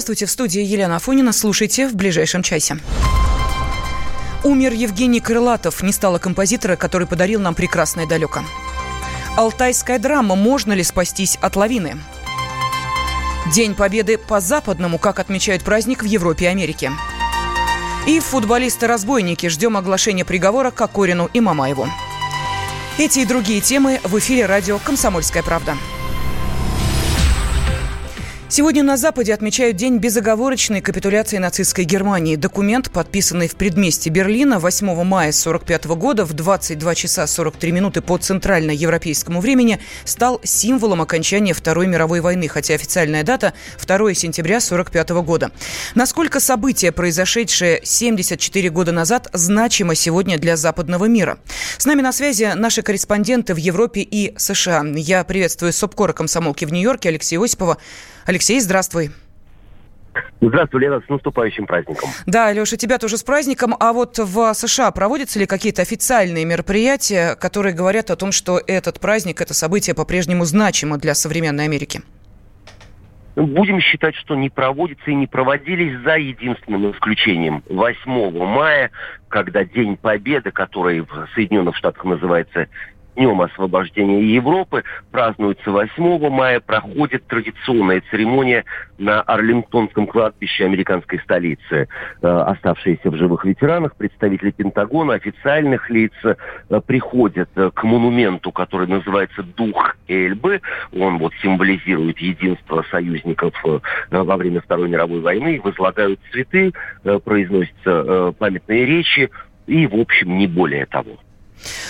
Здравствуйте, в студии Елена Афонина. Слушайте в ближайшем часе. Умер Евгений Крылатов, не стало композитора, который подарил нам прекрасное далеко. Алтайская драма «Можно ли спастись от лавины?» День Победы по-западному, как отмечают праздник в Европе и Америке. И футболисты-разбойники. Ждем оглашения приговора Кокорину и Мамаеву. Эти и другие темы в эфире радио «Комсомольская правда». Сегодня на Западе отмечают День безоговорочной капитуляции нацистской Германии. Документ, подписанный в предместе Берлина 8 мая 1945 года в 22 часа 43 минуты по центральноевропейскому времени, стал символом окончания Второй мировой войны, хотя официальная дата – 2 сентября 1945 года. Насколько событие, произошедшее 74 года назад, значимо сегодня для западного мира? С нами на связи наши корреспонденты в Европе и США. Я приветствую СОПКОРа комсомолки в Нью-Йорке Алексея Осипова. Алексей, здравствуй. Здравствуй, Лена, с наступающим праздником. Да, Леша, тебя тоже с праздником. А вот в США проводятся ли какие-то официальные мероприятия, которые говорят о том, что этот праздник, это событие по-прежнему значимо для современной Америки? Будем считать, что не проводятся и не проводились за единственным исключением. 8 мая, когда День Победы, который в Соединенных Штатах называется Днем освобождения Европы празднуется 8 мая, проходит традиционная церемония на Арлингтонском кладбище американской столицы. Э, оставшиеся в живых ветеранах, представители Пентагона, официальных лиц э, приходят э, к монументу, который называется «Дух Эльбы». Он вот символизирует единство союзников во время Второй мировой войны, возлагают цветы, произносятся памятные речи и, в общем, не более того.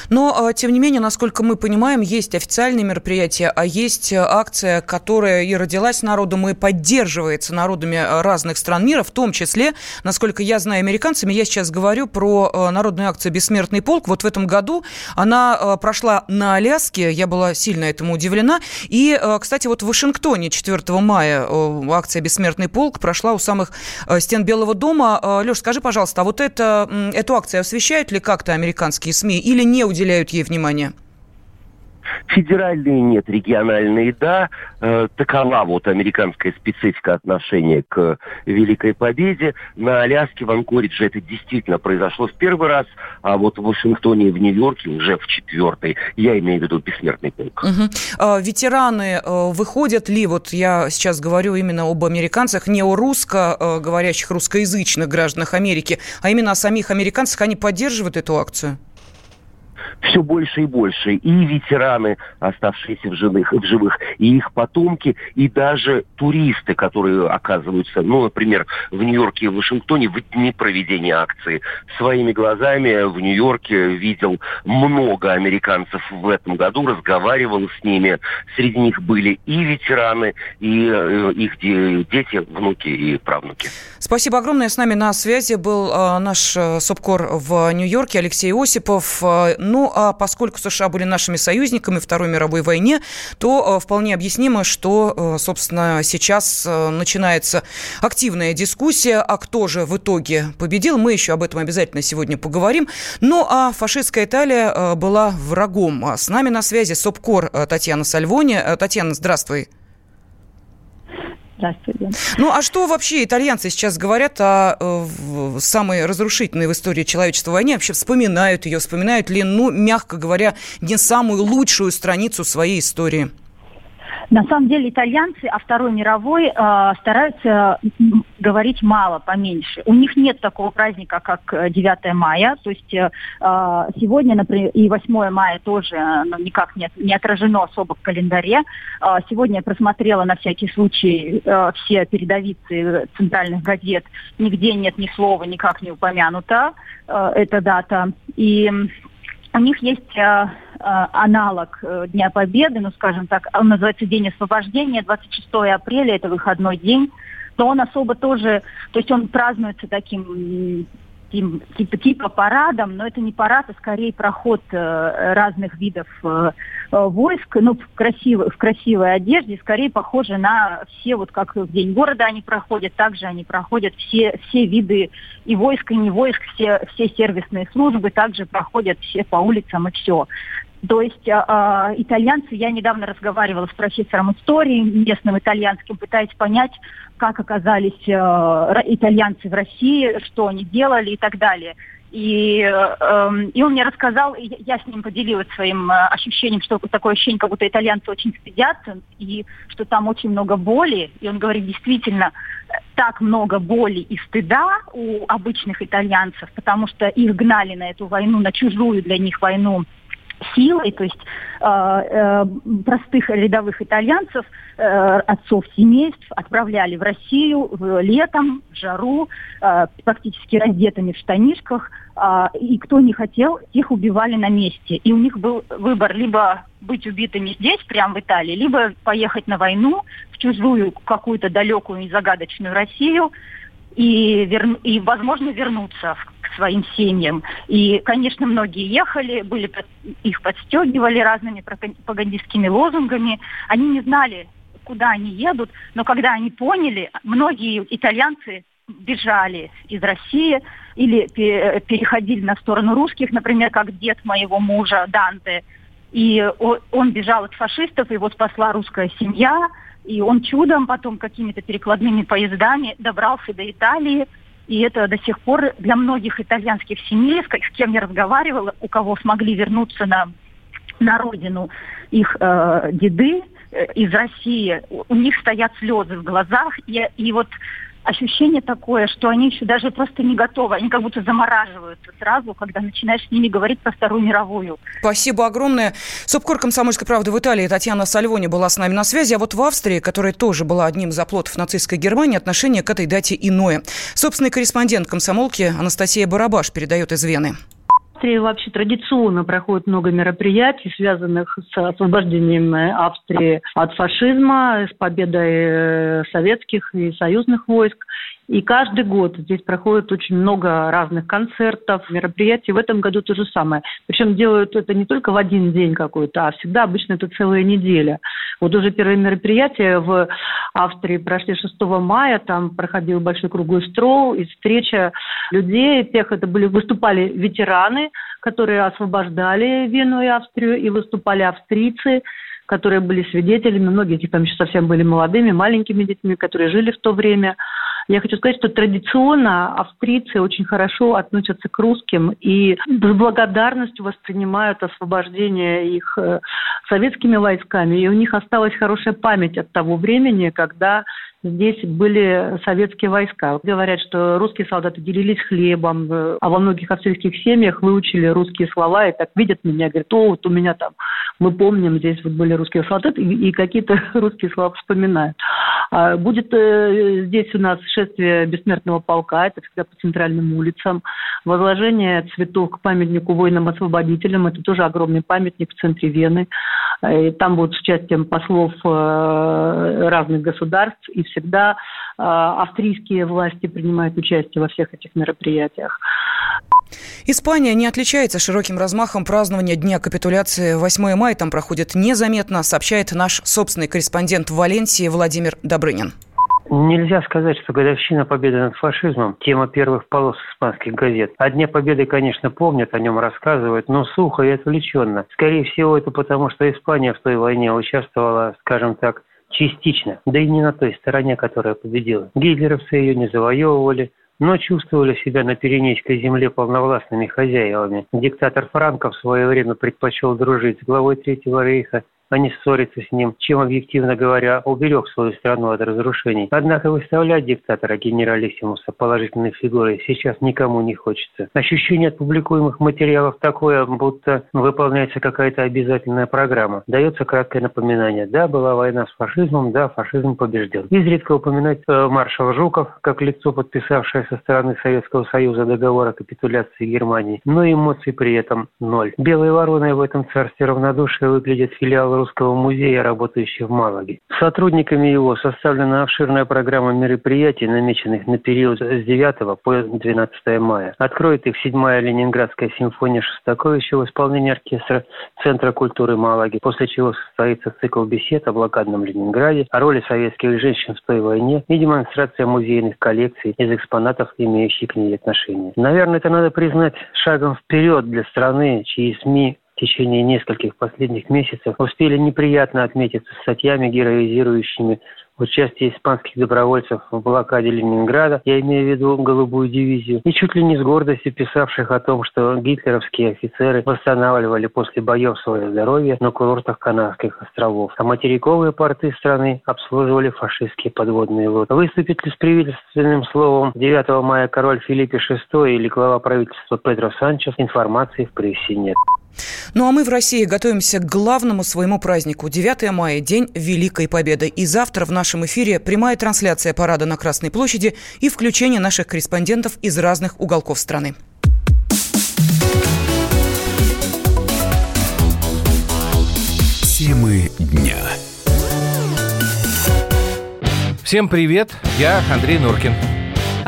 Но, а, тем не менее, насколько мы понимаем, есть официальные мероприятия, а есть акция, которая и родилась народом, и поддерживается народами а, разных стран мира, в том числе, насколько я знаю американцами, я сейчас говорю про а, народную акцию «Бессмертный полк». Вот в этом году она прошла на Аляске, я была сильно этому удивлена. И, кстати, вот в Вашингтоне 4 мая акция «Бессмертный полк» прошла у самых стен Белого дома. Леш, скажи, пожалуйста, а вот это, эту акцию освещают ли как-то американские СМИ или или не уделяют ей внимания? Федеральные нет, региональные да. Э, такова вот американская специфика отношения к Великой Победе. На Аляске, в Анкоридже это действительно произошло в первый раз, а вот в Вашингтоне и в Нью-Йорке уже в четвертый. Я имею в виду бессмертный полк. Угу. А, ветераны э, выходят ли, вот я сейчас говорю именно об американцах, не о русско э, говорящих, русскоязычных гражданах Америки, а именно о самих американцах, они поддерживают эту акцию? Все больше и больше. И ветераны, оставшиеся в живых, в живых, и их потомки, и даже туристы, которые оказываются, ну, например, в Нью-Йорке и в Вашингтоне в дни проведения акции. Своими глазами в Нью-Йорке видел много американцев в этом году, разговаривал с ними. Среди них были и ветераны, и э, их дети, внуки и правнуки. Спасибо огромное. С нами на связи был э, наш э, СОПКОР в Нью-Йорке Алексей Осипов. Ну, а поскольку США были нашими союзниками в Второй мировой войне, то э, вполне объяснимо, что, э, собственно, сейчас э, начинается активная дискуссия, а кто же в итоге победил. Мы еще об этом обязательно сегодня поговорим. Ну, а фашистская Италия была врагом. А с нами на связи СОПКОР Татьяна Сальвони. Татьяна, здравствуй. Здравствуйте. Ну, а что вообще итальянцы сейчас говорят о э, самой разрушительной в истории человечества войне? Вообще вспоминают ее, вспоминают ли, ну, мягко говоря, не самую лучшую страницу своей истории? На самом деле итальянцы о Второй мировой э, стараются говорить мало, поменьше. У них нет такого праздника, как 9 э, мая. То есть э, э, сегодня, например, и 8 мая тоже ну, никак не, не отражено особо в календаре. Э, сегодня я просмотрела на всякий случай э, все передовицы центральных газет. Нигде нет ни слова, никак не упомянута э, эта дата. И у них есть э, э, аналог э, Дня Победы, ну, скажем так, он называется День освобождения, 26 апреля, это выходной день, то он особо тоже, то есть он празднуется таким типа, типа парадом, но это не парад, а скорее проход э, разных видов э, э, войск, ну, в красивой, в красивой одежде, скорее похоже на все, вот как в День города они проходят, также они проходят все, все виды и войск, и не войск, все, все сервисные службы также проходят все по улицам и все. То есть э, итальянцы, я недавно разговаривала с профессором истории местным итальянским, пытаясь понять, как оказались э, итальянцы в России, что они делали и так далее. И, э, и он мне рассказал, и я с ним поделилась своим э, ощущением, что такое ощущение, как будто итальянцы очень стыдятся, и что там очень много боли. И он говорит, действительно, так много боли и стыда у обычных итальянцев, потому что их гнали на эту войну, на чужую для них войну силой, то есть э, э, простых рядовых итальянцев, э, отцов семейств отправляли в Россию в, летом, в жару, э, практически раздетыми в штанишках, э, и кто не хотел, тех убивали на месте. И у них был выбор либо быть убитыми здесь, прямо в Италии, либо поехать на войну в чужую какую-то далекую и загадочную Россию, и, вер... и возможно вернуться к своим семьям. И, конечно, многие ехали, были, их подстегивали разными пропагандистскими лозунгами. Они не знали, куда они едут, но когда они поняли, многие итальянцы бежали из России или переходили на сторону русских, например, как дед моего мужа Данте. И он бежал от фашистов, его спасла русская семья, и он чудом потом какими-то перекладными поездами добрался до Италии. И это до сих пор для многих итальянских семей, с кем я разговаривала, у кого смогли вернуться на, на родину их э, деды э, из России, у них стоят слезы в глазах. И, и вот ощущение такое, что они еще даже просто не готовы. Они как будто замораживаются сразу, когда начинаешь с ними говорить про Вторую мировую. Спасибо огромное. Субкор «Комсомольской правды» в Италии Татьяна Сальвони была с нами на связи. А вот в Австрии, которая тоже была одним из оплотов нацистской Германии, отношение к этой дате иное. Собственный корреспондент комсомолки Анастасия Барабаш передает из Вены. Австрии вообще традиционно проходит много мероприятий, связанных с освобождением Австрии от фашизма, с победой э, советских и союзных войск. И каждый год здесь проходит очень много разных концертов, мероприятий. В этом году то же самое. Причем делают это не только в один день какой-то, а всегда обычно это целая неделя. Вот уже первые мероприятия в Австрии прошли 6 мая, там проходил большой круглый строл и встреча людей, тех это были, выступали ветераны, которые освобождали Вену и Австрию, и выступали австрийцы, которые были свидетелями, многие из них там еще совсем были молодыми, маленькими детьми, которые жили в то время. Я хочу сказать, что традиционно австрийцы очень хорошо относятся к русским и с благодарностью воспринимают освобождение их э, советскими войсками. И у них осталась хорошая память от того времени, когда здесь были советские войска. Говорят, что русские солдаты делились хлебом, э, а во многих австрийских семьях выучили русские слова и так видят меня, говорят, о, вот у меня там, мы помним, здесь вот были русские солдаты, и, и какие-то русские слова вспоминают. А будет э, здесь у нас шествие бессмертного полка, это всегда по центральным улицам, возложение цветов к памятнику воинам-освободителям, это тоже огромный памятник в центре Вены. Э, и там будут с участием послов разных государств и всегда э, австрийские власти принимают участие во всех этих мероприятиях. Испания не отличается широким размахом празднования Дня капитуляции. 8 мая там проходит незаметно, сообщает наш собственный корреспондент в Валенсии Владимир Добрынин. Нельзя сказать, что годовщина победы над фашизмом – тема первых полос испанских газет. О Дне Победы, конечно, помнят, о нем рассказывают, но сухо и отвлеченно. Скорее всего, это потому, что Испания в той войне участвовала, скажем так, Частично, да и не на той стороне, которая победила. Гитлеровцы ее не завоевывали, но чувствовали себя на Пиренейской земле полновластными хозяевами. Диктатор Франко в свое время предпочел дружить с главой Третьего рейха а не ссориться с ним, чем, объективно говоря, уберег свою страну от разрушений. Однако выставлять диктатора генералиссимуса положительной фигурой сейчас никому не хочется. Ощущение от публикуемых материалов такое, будто выполняется какая-то обязательная программа. Дается краткое напоминание. Да, была война с фашизмом, да, фашизм побежден. Изредка упоминать э, маршал Жуков, как лицо, подписавшее со стороны Советского Союза договор о капитуляции Германии, но эмоций при этом ноль. Белой вороной в этом царстве равнодушия выглядит филиал Русского музея, работающий в Малаге. Сотрудниками его составлена обширная программа мероприятий, намеченных на период с 9 по 12 мая. Откроет их седьмая Ленинградская симфония Шостаковича в исполнении оркестра Центра культуры Малаги, после чего состоится цикл бесед о блокадном Ленинграде, о роли советских женщин в той войне и демонстрация музейных коллекций из экспонатов, имеющих к ней отношение. Наверное, это надо признать шагом вперед для страны, чьи СМИ в течение нескольких последних месяцев успели неприятно отметиться статьями, героизирующими участие испанских добровольцев в блокаде Ленинграда, я имею в виду голубую дивизию, и чуть ли не с гордостью писавших о том, что гитлеровские офицеры восстанавливали после боев свое здоровье на курортах Канарских островов, а материковые порты страны обслуживали фашистские подводные лодки. Выступит ли с приветственным словом 9 мая король Филиппе VI или глава правительства Педро Санчес, информации в прессе нет. Ну а мы в России готовимся к главному своему празднику. 9 мая – День Великой Победы. И завтра в нашем эфире прямая трансляция парада на Красной площади и включение наших корреспондентов из разных уголков страны. Темы дня. Всем привет, я Андрей Нуркин.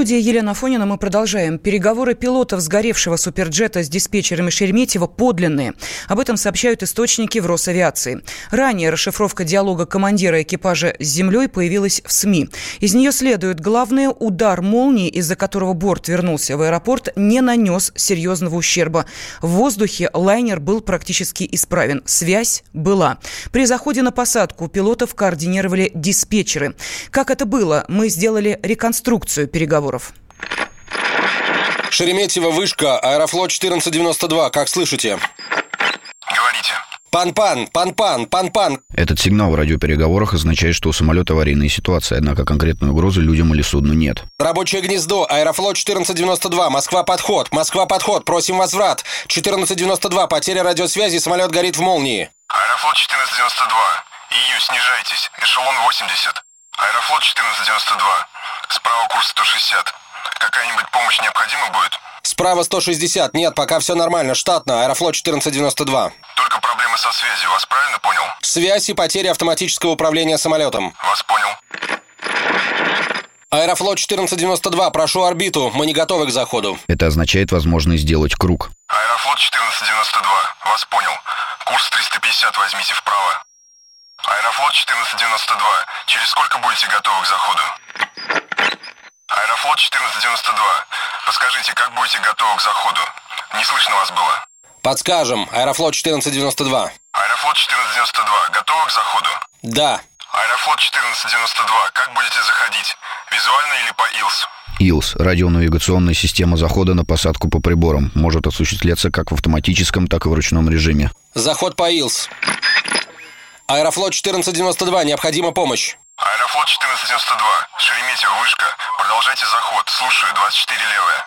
Студии Елена Фонина мы продолжаем. Переговоры пилотов сгоревшего суперджета с диспетчерами Шереметьево подлинные. Об этом сообщают источники в Росавиации. Ранее расшифровка диалога командира экипажа с землей появилась в СМИ. Из нее следует главное, удар молнии, из-за которого борт вернулся в аэропорт, не нанес серьезного ущерба. В воздухе лайнер был практически исправен. Связь была. При заходе на посадку пилотов координировали диспетчеры. Как это было? Мы сделали реконструкцию переговоров переговоров. Шереметьево, вышка, Аэрофлот 1492, как слышите? Говорите. Пан-пан, пан-пан, пан-пан. Этот сигнал в радиопереговорах означает, что у самолета аварийная ситуация, однако конкретной угрозы людям или судну нет. Рабочее гнездо, Аэрофлот 1492, Москва подход, Москва подход, просим возврат. 1492, потеря радиосвязи, самолет горит в молнии. Аэрофлот 1492, ИЮ, снижайтесь, эшелон 80. Аэрофлот 1492. Справа курс 160. Какая-нибудь помощь необходима будет? Справа 160. Нет, пока все нормально. Штатно. Аэрофлот 1492. Только проблемы со связью. Вас правильно понял? Связь и потеря автоматического управления самолетом. Вас понял. Аэрофлот 1492, прошу орбиту. Мы не готовы к заходу. Это означает возможность сделать круг. Аэрофлот 1492, вас понял. Курс 350 возьмите вправо. Аэрофлот 1492. Через сколько будете готовы к заходу? Аэрофлот 1492. Подскажите, как будете готовы к заходу? Не слышно вас было. Подскажем. Аэрофлот 1492. Аэрофлот 1492. Готовы к заходу? Да. Аэрофлот 1492. Как будете заходить? Визуально или по ИЛС? ИЛС – радионавигационная система захода на посадку по приборам. Может осуществляться как в автоматическом, так и в ручном режиме. Заход по ИЛС. Аэрофлот 1492, необходима помощь. Аэрофлот 1492, Шереметьево, вышка. Продолжайте заход. Слушаю, 24 левая.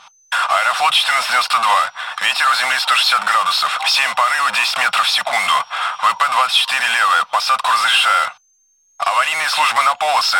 Аэрофлот 1492. Ветер у земли 160 градусов. 7 порывы 10 метров в секунду. ВП-24 левая. Посадку разрешаю. Аварийные службы на полосы.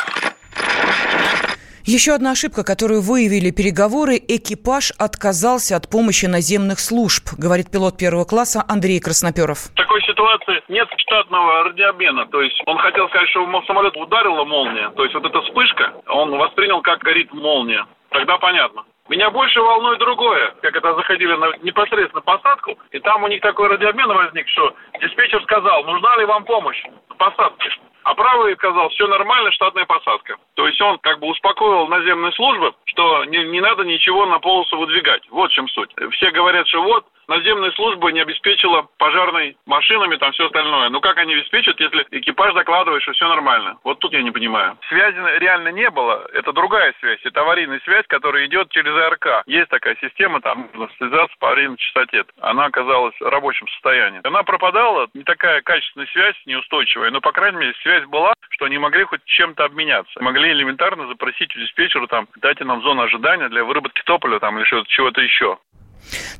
Еще одна ошибка, которую выявили переговоры, экипаж отказался от помощи наземных служб, говорит пилот первого класса Андрей Красноперов. В такой ситуации нет штатного радиообмена. То есть он хотел сказать, что самолет ударила молния. То есть вот эта вспышка он воспринял как горит молния. Тогда понятно. Меня больше волнует другое, как это заходили на непосредственно посадку, и там у них такой радиообмен возник, что диспетчер сказал, нужна ли вам помощь в посадке. А правый сказал, все нормально, штатная посадка. То есть он как бы успокоил наземные службы, что не, не надо ничего на полосу выдвигать. Вот в чем суть. Все говорят, что вот наземная служба не обеспечила пожарной машинами, там все остальное. Ну как они обеспечат, если экипаж докладывает, что все нормально? Вот тут я не понимаю. Связи реально не было. Это другая связь. Это аварийная связь, которая идет через АРК. Есть такая система, там связаться по аварийной частоте. Она оказалась в рабочем состоянии. Она пропадала, не такая качественная связь, неустойчивая, но, по крайней мере, связь была, что они могли хоть чем-то обменяться. Могли элементарно запросить у диспетчера, там, дайте нам зону ожидания для выработки топлива там, или чего-то еще.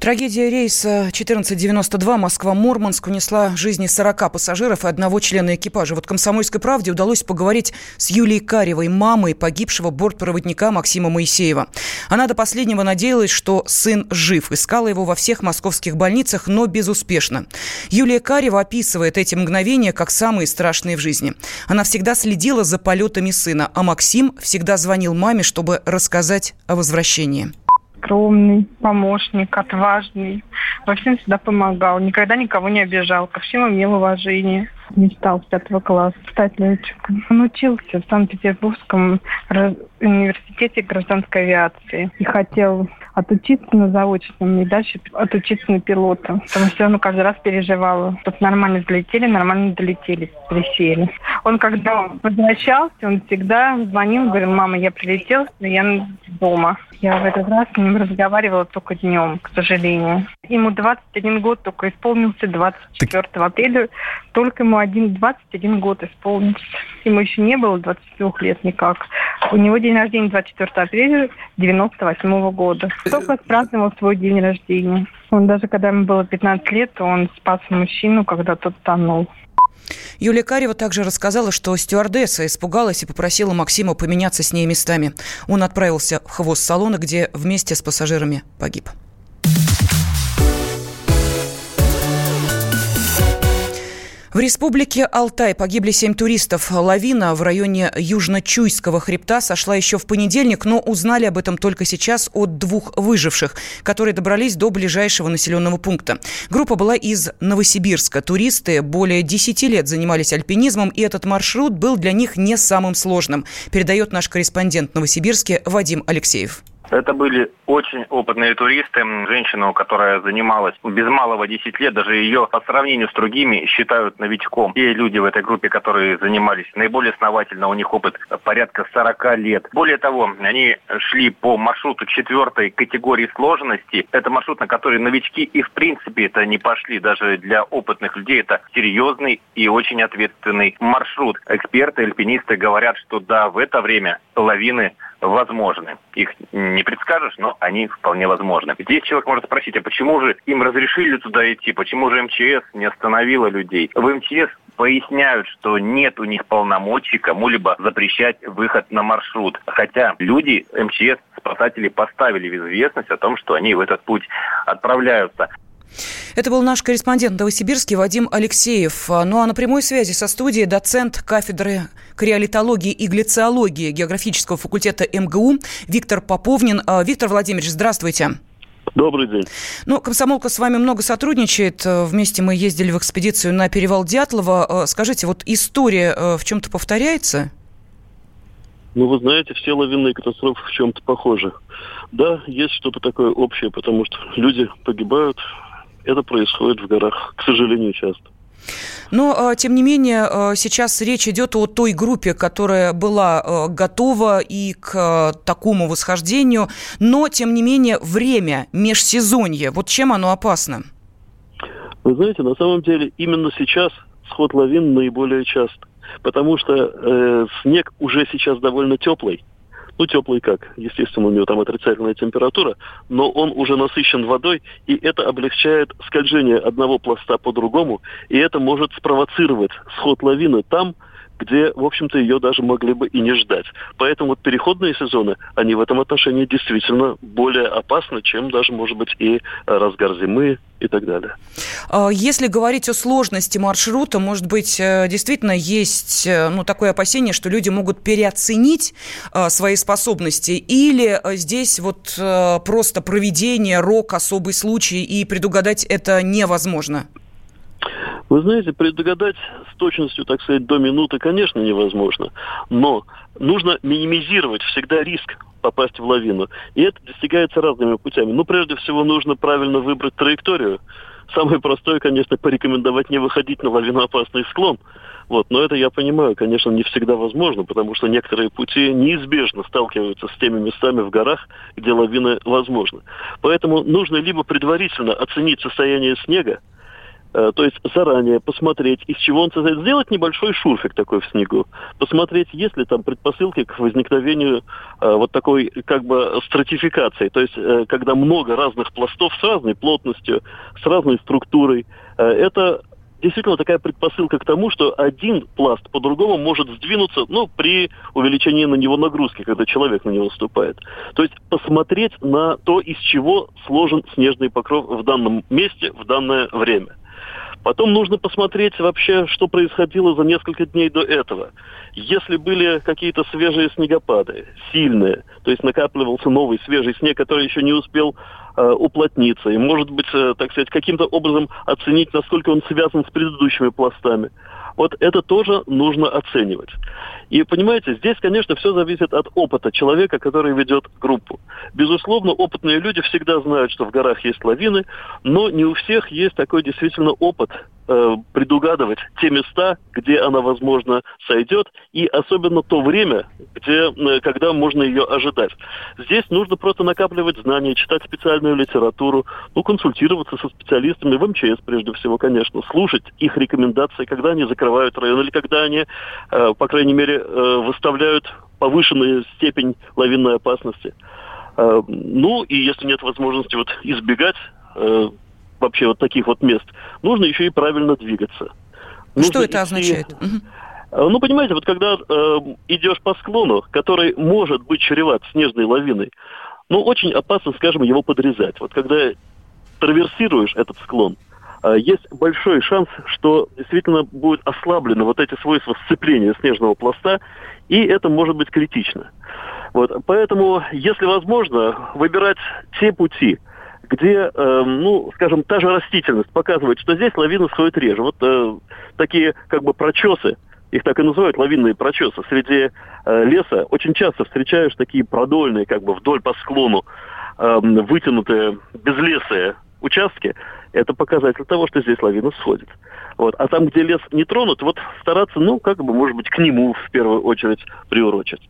Трагедия рейса 1492 Москва-Мурманск унесла жизни 40 пассажиров и одного члена экипажа. Вот «Комсомольской правде» удалось поговорить с Юлией Каревой, мамой погибшего бортпроводника Максима Моисеева. Она до последнего надеялась, что сын жив. Искала его во всех московских больницах, но безуспешно. Юлия Карева описывает эти мгновения как самые страшные в жизни. Она всегда следила за полетами сына, а Максим всегда звонил маме, чтобы рассказать о возвращении скромный помощник, отважный. Во всем всегда помогал, никогда никого не обижал, ко всем имел уважение. Мечтал с пятого класса стать летчиком. Он учился в Санкт-Петербургском университете гражданской авиации и хотел отучиться на заочном и дальше отучиться на пилота. Потому что он каждый раз переживал, чтобы нормально взлетели, нормально долетели, присели. Он когда возвращался, он всегда звонил, говорил, мама, я прилетел, я дома. Я в этот раз с ним разговаривала только днем, к сожалению. Ему 21 год только исполнился 24 так... апреля. Только ему один, 21 год исполнился. Ему еще не было 22 лет никак. У него день рождения 24 апреля 98 года. Только праздновал свой день рождения. Он даже когда ему было 15 лет, он спас мужчину, когда тот тонул. Юлия Карева также рассказала, что стюардесса испугалась и попросила Максима поменяться с ней местами. Он отправился в хвост салона, где вместе с пассажирами погиб. В республике Алтай погибли семь туристов. Лавина в районе Южно-Чуйского хребта сошла еще в понедельник, но узнали об этом только сейчас от двух выживших, которые добрались до ближайшего населенного пункта. Группа была из Новосибирска. Туристы более 10 лет занимались альпинизмом, и этот маршрут был для них не самым сложным, передает наш корреспондент Новосибирске Вадим Алексеев. Это были очень опытные туристы. Женщину, которая занималась без малого 10 лет, даже ее по сравнению с другими считают новичком. Те люди в этой группе, которые занимались наиболее основательно, у них опыт порядка 40 лет. Более того, они шли по маршруту четвертой категории сложности. Это маршрут, на который новички и в принципе это не пошли. Даже для опытных людей это серьезный и очень ответственный маршрут. Эксперты, альпинисты говорят, что да, в это время лавины возможны. Их не предскажешь, но они вполне возможны. Здесь человек может спросить, а почему же им разрешили туда идти, почему же МЧС не остановила людей? В МЧС поясняют, что нет у них полномочий кому-либо запрещать выход на маршрут. Хотя люди МЧС, спасатели поставили в известность о том, что они в этот путь отправляются. Это был наш корреспондент Новосибирский Вадим Алексеев. Ну а на прямой связи со студией доцент кафедры криолитологии и глициологии географического факультета МГУ Виктор Поповнин. А, Виктор Владимирович, здравствуйте. Добрый день. Ну, комсомолка с вами много сотрудничает. Вместе мы ездили в экспедицию на перевал Дятлова. А, скажите, вот история а, в чем-то повторяется? Ну, вы знаете, все лавинные катастрофы в чем-то похожи. Да, есть что-то такое общее, потому что люди погибают, это происходит в горах, к сожалению, часто. Но, а, тем не менее, а, сейчас речь идет о той группе, которая была а, готова и к такому восхождению. Но, тем не менее, время, межсезонье, вот чем оно опасно? Вы знаете, на самом деле, именно сейчас сход лавин наиболее часто. Потому что э, снег уже сейчас довольно теплый ну, теплый как, естественно, у него там отрицательная температура, но он уже насыщен водой, и это облегчает скольжение одного пласта по другому, и это может спровоцировать сход лавины там, где, в общем-то, ее даже могли бы и не ждать. Поэтому вот переходные сезоны, они в этом отношении действительно более опасны, чем даже, может быть, и разгар зимы и так далее. А если говорить о сложности маршрута, может быть, э, действительно есть э, ну, такое опасение, что люди могут переоценить э, свои способности, или здесь вот просто проведение, рок, особый случай, и предугадать это невозможно? Вы знаете, предугадать с точностью, так сказать, до минуты, конечно, невозможно. Но нужно минимизировать всегда риск попасть в лавину. И это достигается разными путями. Ну, прежде всего, нужно правильно выбрать траекторию. Самое простое, конечно, порекомендовать не выходить на лавиноопасный склон. Вот, но это я понимаю, конечно, не всегда возможно, потому что некоторые пути неизбежно сталкиваются с теми местами в горах, где лавины возможны. Поэтому нужно либо предварительно оценить состояние снега, то есть заранее посмотреть, из чего он состоит, сделать небольшой шурфик такой в снегу, посмотреть, есть ли там предпосылки к возникновению э, вот такой как бы стратификации, то есть э, когда много разных пластов с разной плотностью, с разной структурой, э, это действительно такая предпосылка к тому, что один пласт по-другому может сдвинуться, ну, при увеличении на него нагрузки, когда человек на него ступает. То есть посмотреть на то, из чего сложен снежный покров в данном месте, в данное время. Потом нужно посмотреть вообще, что происходило за несколько дней до этого. Если были какие-то свежие снегопады, сильные, то есть накапливался новый свежий снег, который еще не успел э, уплотниться, и, может быть, э, так сказать, каким-то образом оценить, насколько он связан с предыдущими пластами. Вот это тоже нужно оценивать. И понимаете, здесь, конечно, все зависит от опыта человека, который ведет группу. Безусловно, опытные люди всегда знают, что в горах есть лавины, но не у всех есть такой действительно опыт э, предугадывать те места, где она, возможно, сойдет, и особенно то время, где, э, когда можно ее ожидать. Здесь нужно просто накапливать знания, читать специальную литературу, ну, консультироваться со специалистами в МЧС, прежде всего, конечно, слушать их рекомендации, когда они закрывают район, или когда они, э, по крайней мере, выставляют повышенную степень лавинной опасности. Ну, и если нет возможности вот избегать вообще вот таких вот мест, нужно еще и правильно двигаться. Нужно Что это идти... означает? Ну, понимаете, вот когда э, идешь по склону, который может быть чреват снежной лавиной, ну, очень опасно, скажем, его подрезать. Вот когда траверсируешь этот склон, э, есть большой шанс, что действительно будет ослаблено вот эти свойства сцепления снежного пласта, и это может быть критично. Вот, поэтому, если возможно, выбирать те пути, где, э, ну, скажем, та же растительность показывает, что здесь лавина сходит реже. Вот э, такие как бы прочесы, их так и называют лавинные прочесы. Среди э, леса очень часто встречаешь такие продольные, как бы вдоль по склону, э, вытянутые безлесые участки. Это показатель того, что здесь лавина сходит. Вот. А там, где лес не тронут, вот стараться, ну, как бы, может быть, к нему в первую очередь приурочить.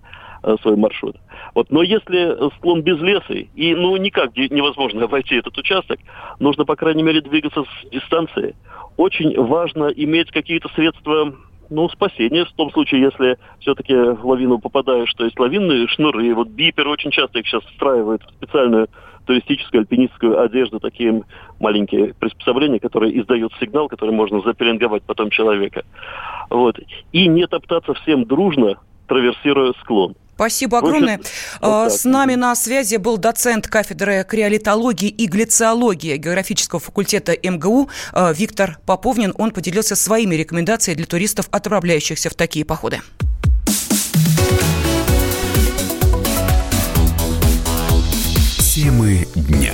Э, свой маршрут. Вот, но если склон без леса, и ну никак невозможно обойти этот участок, нужно, по крайней мере, двигаться с дистанции. Очень важно иметь какие-то средства ну, спасения в том случае, если все-таки в лавину попадаешь. То есть лавинные шнуры, вот бипер очень часто их сейчас встраивают в специальную туристическую альпинистскую одежду, такие маленькие приспособления, которые издают сигнал, который можно запеленговать потом человека. Вот. И не топтаться всем дружно, траверсируя склон. Спасибо огромное. Вот С нами на связи был доцент кафедры криолитологии и глициологии географического факультета МГУ э, Виктор Поповнин. Он поделился своими рекомендациями для туристов, отправляющихся в такие походы. Темы дня.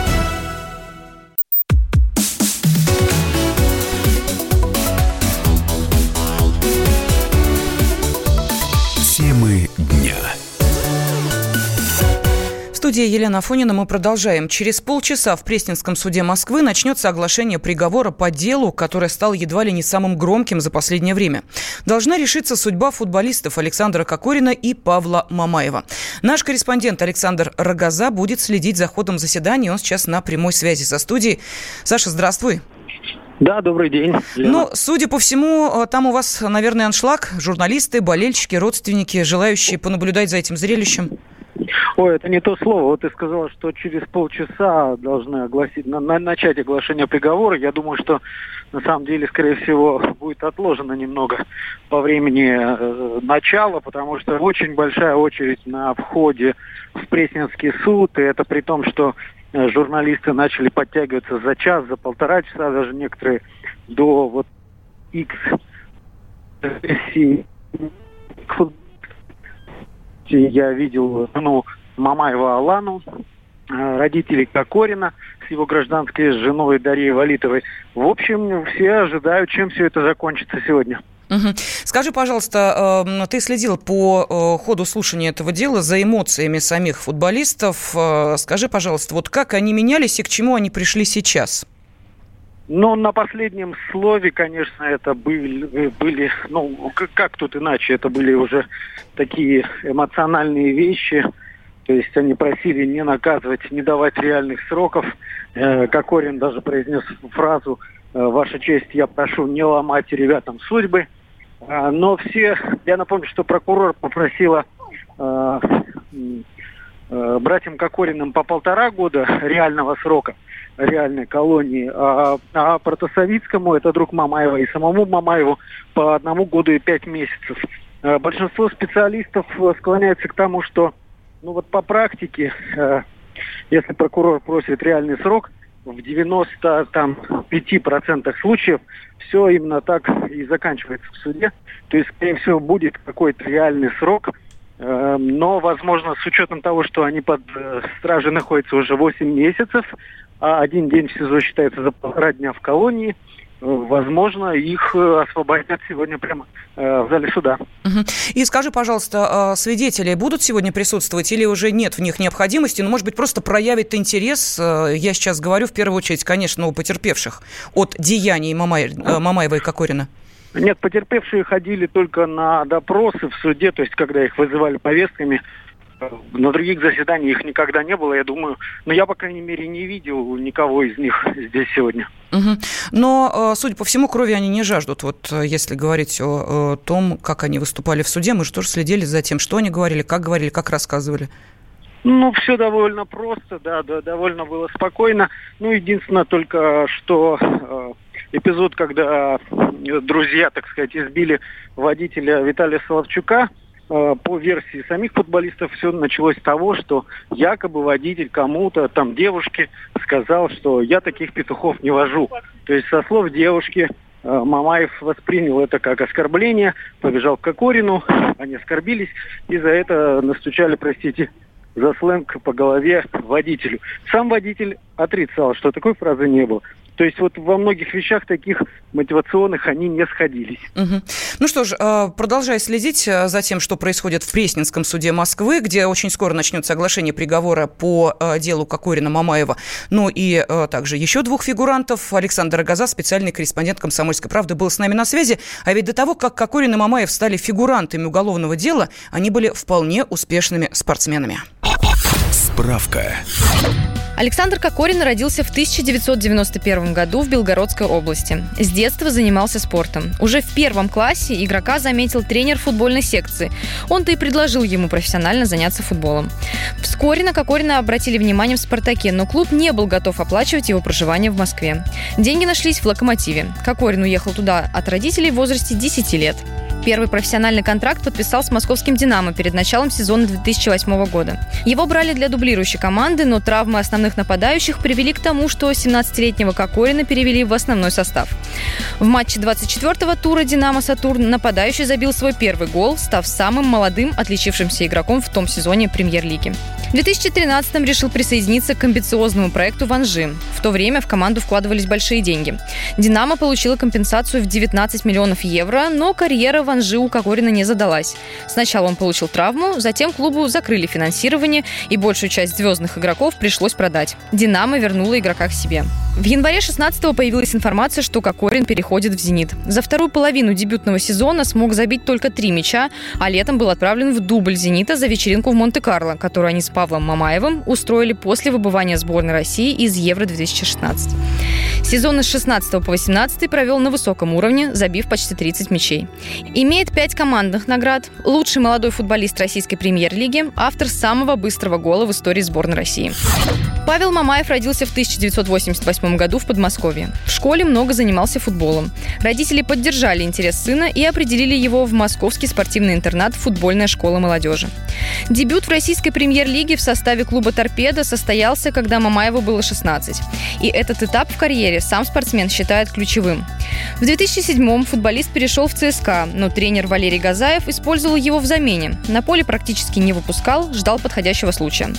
Студии Елена Афонина мы продолжаем. Через полчаса в Пресненском суде Москвы начнется оглашение приговора по делу, которое стало едва ли не самым громким за последнее время. Должна решиться судьба футболистов Александра Кокорина и Павла Мамаева. Наш корреспондент Александр Рогоза будет следить за ходом заседания. Он сейчас на прямой связи со студией. Саша, здравствуй. Да, добрый день. Лена. Ну, судя по всему, там у вас, наверное, аншлаг. Журналисты, болельщики, родственники, желающие понаблюдать за этим зрелищем. Ой, это не то слово. Вот ты сказала, что через полчаса должны огласить, на, на, начать оглашение приговора. Я думаю, что на самом деле, скорее всего, будет отложено немного по времени э, начала, потому что очень большая очередь на входе в Пресненский суд. И это при том, что э, журналисты начали подтягиваться за час, за полтора часа, даже некоторые до вот X я видел жену Мамаева Алану, э, родителей Кокорина с его гражданской женой Дарьей Валитовой. В общем, все ожидают, чем все это закончится сегодня. Угу. Скажи, пожалуйста, э, ты следил по э, ходу слушания этого дела за эмоциями самих футболистов. Скажи, пожалуйста, вот как они менялись и к чему они пришли сейчас? Ну, на последнем слове, конечно, это были, были ну, как тут иначе, это были уже такие эмоциональные вещи. То есть они просили не наказывать, не давать реальных сроков. Кокорин даже произнес фразу «Ваша честь, я прошу не ломать ребятам судьбы». А, но все, я напомню, что прокурор попросила э, э, братьям Кокориным по полтора года реального срока, реальной колонии, а, а Протасовицкому, это друг Мамаева, и самому Мамаеву по одному году и пять месяцев. Э, большинство специалистов склоняется к тому, что ну вот по практике, э, если прокурор просит реальный срок, в 95% случаев все именно так и заканчивается в суде. То есть, скорее всего, будет какой-то реальный срок, э, но, возможно, с учетом того, что они под э, стражей находятся уже 8 месяцев, а один день в СИЗО считается за полтора дня в колонии – возможно, их э, освободят сегодня прямо э, в зале суда. И скажи, пожалуйста, а свидетели будут сегодня присутствовать или уже нет в них необходимости? Ну, может быть, просто проявит интерес, э, я сейчас говорю в первую очередь, конечно, у потерпевших от деяний Мамай, Мамаева и Кокорина. Нет, потерпевшие ходили только на допросы в суде, то есть когда их вызывали повестками, на других заседаниях их никогда не было, я думаю. Но я, по крайней мере, не видел никого из них здесь сегодня. Угу. Но, э, судя по всему, крови они не жаждут. Вот э, если говорить о, о том, как они выступали в суде, мы же тоже следили за тем, что они говорили, как говорили, как рассказывали. Ну, все довольно просто, да, да, довольно было спокойно. Ну, единственное только, что э, эпизод, когда друзья, так сказать, избили водителя Виталия Соловчука, Э, по версии самих футболистов все началось с того, что якобы водитель кому-то, там девушке, сказал, что я таких петухов не вожу. То есть со слов девушки э, Мамаев воспринял это как оскорбление, побежал к Кокорину, они оскорбились, и за это настучали, простите, за сленг по голове водителю. Сам водитель отрицал, что такой фразы не было. То есть вот во многих вещах таких мотивационных они не сходились. Угу. Ну что ж, э, продолжая следить э, за тем, что происходит в Пресненском суде Москвы, где очень скоро начнется оглашение приговора по э, делу Кокорина Мамаева, ну и также еще двух фигурантов. Александр Агаза, специальный корреспондент «Комсомольской правды», был с нами на связи. А ведь до того, как Кокорин и Мамаев стали фигурантами уголовного дела, они были вполне успешными спортсменами. Справка. Александр Кокорин родился в 1991 году в Белгородской области. С детства занимался спортом. Уже в первом классе игрока заметил тренер футбольной секции. Он-то и предложил ему профессионально заняться футболом. Вскоре на Кокорина обратили внимание в «Спартаке», но клуб не был готов оплачивать его проживание в Москве. Деньги нашлись в «Локомотиве». Кокорин уехал туда от родителей в возрасте 10 лет. Первый профессиональный контракт подписал с московским «Динамо» перед началом сезона 2008 года. Его брали для дублирующей команды, но травмы основных нападающих привели к тому, что 17-летнего Кокорина перевели в основной состав. В матче 24-го тура «Динамо Сатурн» нападающий забил свой первый гол, став самым молодым отличившимся игроком в том сезоне премьер-лиги. В 2013-м решил присоединиться к амбициозному проекту «Ванжи». В то время в команду вкладывались большие деньги. «Динамо» получила компенсацию в 19 миллионов евро, но карьера Ванжи у Кокорина не задалась. Сначала он получил травму, затем клубу закрыли финансирование, и большую часть звездных игроков пришлось продать. «Динамо» вернула игрока к себе. В январе 16-го появилась информация, что Кокорин переходит в «Зенит». За вторую половину дебютного сезона смог забить только три мяча, а летом был отправлен в дубль «Зенита» за вечеринку в Монте-Карло, которую они с Павлом Мамаевым устроили после выбывания сборной России из Евро-2016. Сезон с 16 по 18 провел на высоком уровне, забив почти 30 мячей. Имеет пять командных наград. Лучший молодой футболист российской премьер-лиги, автор самого быстрого гола в истории сборной России. Павел Мамаев родился в 1988 году в Подмосковье. В школе много занимался футболом. Родители поддержали интерес сына и определили его в московский спортивный интернат «Футбольная школа молодежи». Дебют в российской премьер-лиге в составе клуба «Торпедо» состоялся, когда Мамаеву было 16. И этот этап в карьере сам спортсмен считает ключевым. В 2007-м футболист перешел в ЦСКА, но тренер Валерий Газаев использовал его в замене. На поле практически не выпускал, ждал подходящего случая.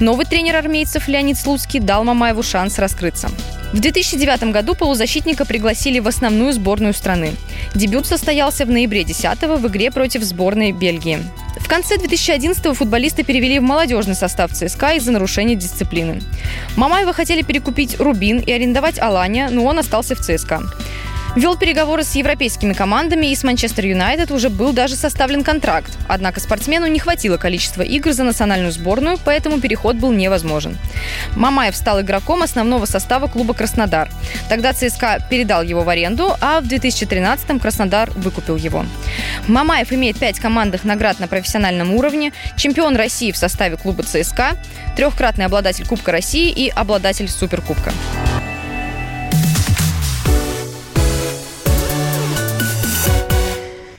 Новый тренер армейцев Леонид Слуцкий дал Мамаеву шанс раскрыться. В 2009 году полузащитника пригласили в основную сборную страны. Дебют состоялся в ноябре 10 в игре против сборной Бельгии. В конце 2011-го футболиста перевели в молодежный состав ЦСКА из-за нарушения дисциплины. Мамаева хотели перекупить Рубин и арендовать Алания, но он остался в ЦСКА. Вел переговоры с европейскими командами и с Манчестер Юнайтед уже был даже составлен контракт. Однако спортсмену не хватило количества игр за национальную сборную, поэтому переход был невозможен. Мамаев стал игроком основного состава клуба «Краснодар». Тогда ЦСКА передал его в аренду, а в 2013-м Краснодар выкупил его. Мамаев имеет пять командных наград на профессиональном уровне, чемпион России в составе клуба ЦСКА, трехкратный обладатель Кубка России и обладатель Суперкубка.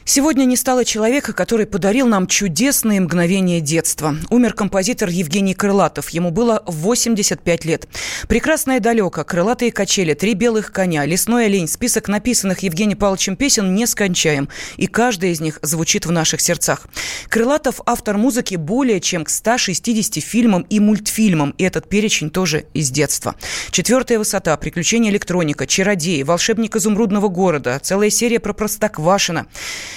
Сегодня не стало человека, который подарил нам чудесные мгновения детства. Умер композитор Евгений Крылатов. Ему было 85 лет. «Прекрасное далеко», «Крылатые качели», «Три белых коня», «Лесной олень». Список написанных Евгением Павловичем песен не скончаем. И каждая из них звучит в наших сердцах. Крылатов – автор музыки более чем к 160 фильмам и мультфильмам. И этот перечень тоже из детства. «Четвертая высота», «Приключения электроника», «Чародеи», «Волшебник изумрудного города», целая серия про Простоквашина.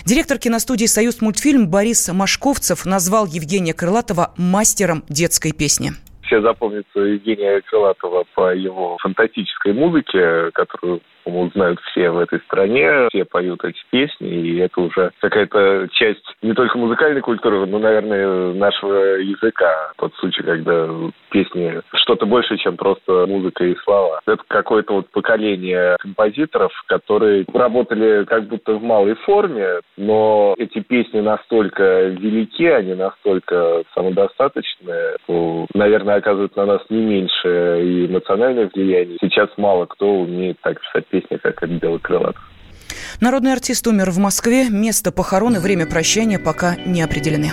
Директор киностудии «Союз мультфильм» Борис Машковцев назвал Евгения Крылатова мастером детской песни. Все запомнится Евгения Крылатова по его фантастической музыке, которую по-моему, знают все в этой стране, все поют эти песни, и это уже какая-то часть не только музыкальной культуры, но, наверное, нашего языка. Тот случай, когда песни что-то больше, чем просто музыка и слова. Это какое-то вот поколение композиторов, которые работали как будто в малой форме, но эти песни настолько велики, они настолько самодостаточные, что, наверное, оказывают на нас не меньше и эмоциональное влияние. Сейчас мало кто умеет так писать песня, как это делает Крылатов. Народный артист умер в Москве. Место похорон и время прощания пока не определены.